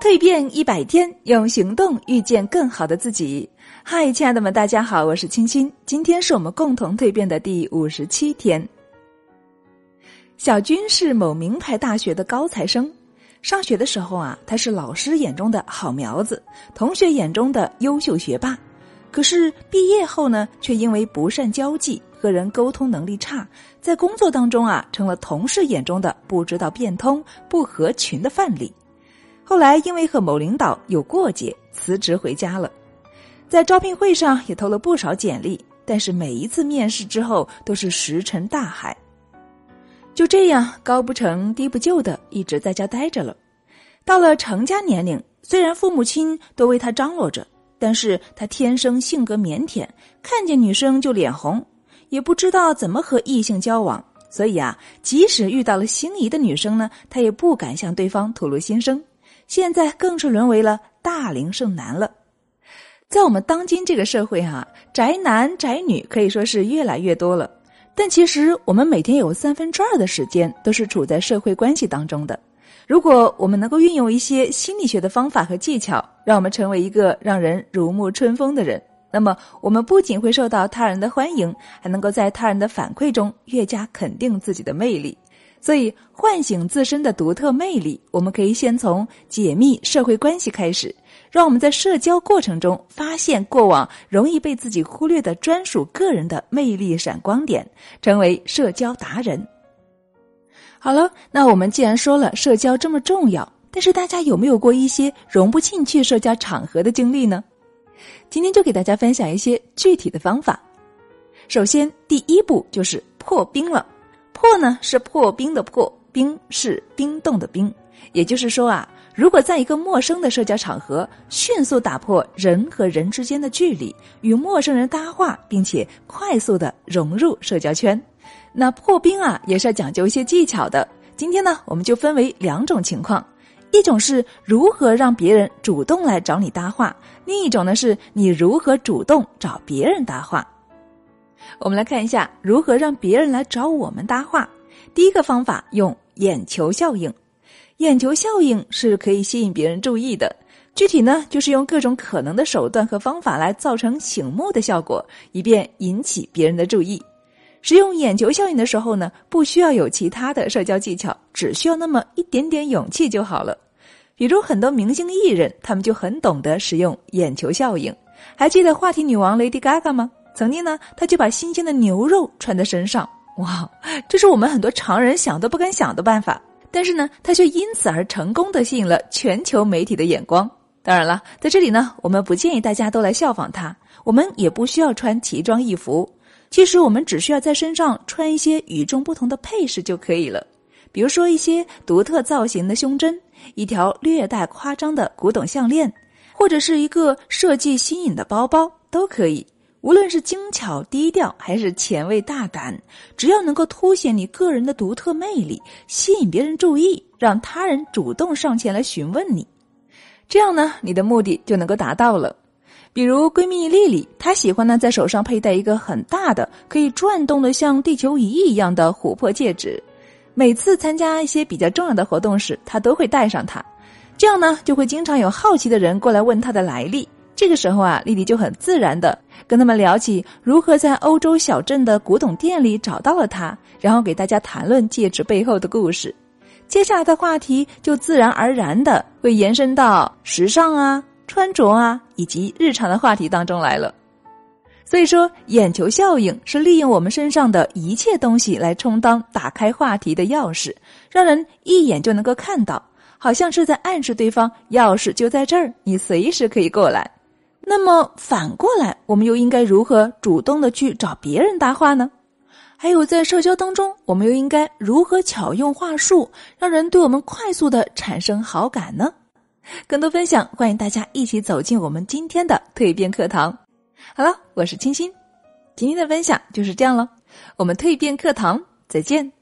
蜕变一百天，用行动遇见更好的自己。嗨，亲爱的们，大家好，我是青青。今天是我们共同蜕变的第五十七天。小军是某名牌大学的高材生，上学的时候啊，他是老师眼中的好苗子，同学眼中的优秀学霸。可是毕业后呢，却因为不善交际，和人沟通能力差，在工作当中啊，成了同事眼中的不知道变通、不合群的范例。后来因为和某领导有过节，辞职回家了。在招聘会上也投了不少简历，但是每一次面试之后都是石沉大海。就这样高不成低不就的一直在家待着了。到了成家年龄，虽然父母亲都为他张罗着，但是他天生性格腼腆，看见女生就脸红，也不知道怎么和异性交往。所以啊，即使遇到了心仪的女生呢，他也不敢向对方吐露心声。现在更是沦为了大龄剩男了。在我们当今这个社会啊，宅男宅女可以说是越来越多了。但其实我们每天有三分之二的时间都是处在社会关系当中的。如果我们能够运用一些心理学的方法和技巧，让我们成为一个让人如沐春风的人，那么我们不仅会受到他人的欢迎，还能够在他人的反馈中越加肯定自己的魅力。所以，唤醒自身的独特魅力，我们可以先从解密社会关系开始，让我们在社交过程中发现过往容易被自己忽略的专属个人的魅力闪光点，成为社交达人。好了，那我们既然说了社交这么重要，但是大家有没有过一些融不进去社交场合的经历呢？今天就给大家分享一些具体的方法。首先，第一步就是破冰了。破呢是破冰的破，冰是冰冻的冰。也就是说啊，如果在一个陌生的社交场合，迅速打破人和人之间的距离，与陌生人搭话，并且快速的融入社交圈，那破冰啊也是要讲究一些技巧的。今天呢，我们就分为两种情况：一种是如何让别人主动来找你搭话，另一种呢是你如何主动找别人搭话。我们来看一下如何让别人来找我们搭话。第一个方法用眼球效应，眼球效应是可以吸引别人注意的。具体呢，就是用各种可能的手段和方法来造成醒目的效果，以便引起别人的注意。使用眼球效应的时候呢，不需要有其他的社交技巧，只需要那么一点点勇气就好了。比如很多明星艺人，他们就很懂得使用眼球效应。还记得话题女王 Lady Gaga 吗？曾经呢，他就把新鲜的牛肉穿在身上，哇，这是我们很多常人想都不敢想的办法。但是呢，他却因此而成功的吸引了全球媒体的眼光。当然了，在这里呢，我们不建议大家都来效仿他，我们也不需要穿奇装异服。其实我们只需要在身上穿一些与众不同的配饰就可以了，比如说一些独特造型的胸针，一条略带夸张的古董项链，或者是一个设计新颖的包包，都可以。无论是精巧低调还是前卫大胆，只要能够凸显你个人的独特魅力，吸引别人注意，让他人主动上前来询问你，这样呢，你的目的就能够达到了。比如闺蜜丽丽，她喜欢呢在手上佩戴一个很大的、可以转动的像地球仪一样的琥珀戒指，每次参加一些比较重要的活动时，她都会戴上它，这样呢，就会经常有好奇的人过来问她的来历。这个时候啊，丽丽就很自然的跟他们聊起如何在欧洲小镇的古董店里找到了它，然后给大家谈论戒指背后的故事。接下来的话题就自然而然的会延伸到时尚啊、穿着啊以及日常的话题当中来了。所以说，眼球效应是利用我们身上的一切东西来充当打开话题的钥匙，让人一眼就能够看到，好像是在暗示对方钥匙就在这儿，你随时可以过来。那么反过来，我们又应该如何主动的去找别人搭话呢？还有在社交当中，我们又应该如何巧用话术，让人对我们快速的产生好感呢？更多分享，欢迎大家一起走进我们今天的蜕变课堂。好了，我是清新，今天的分享就是这样了，我们蜕变课堂再见。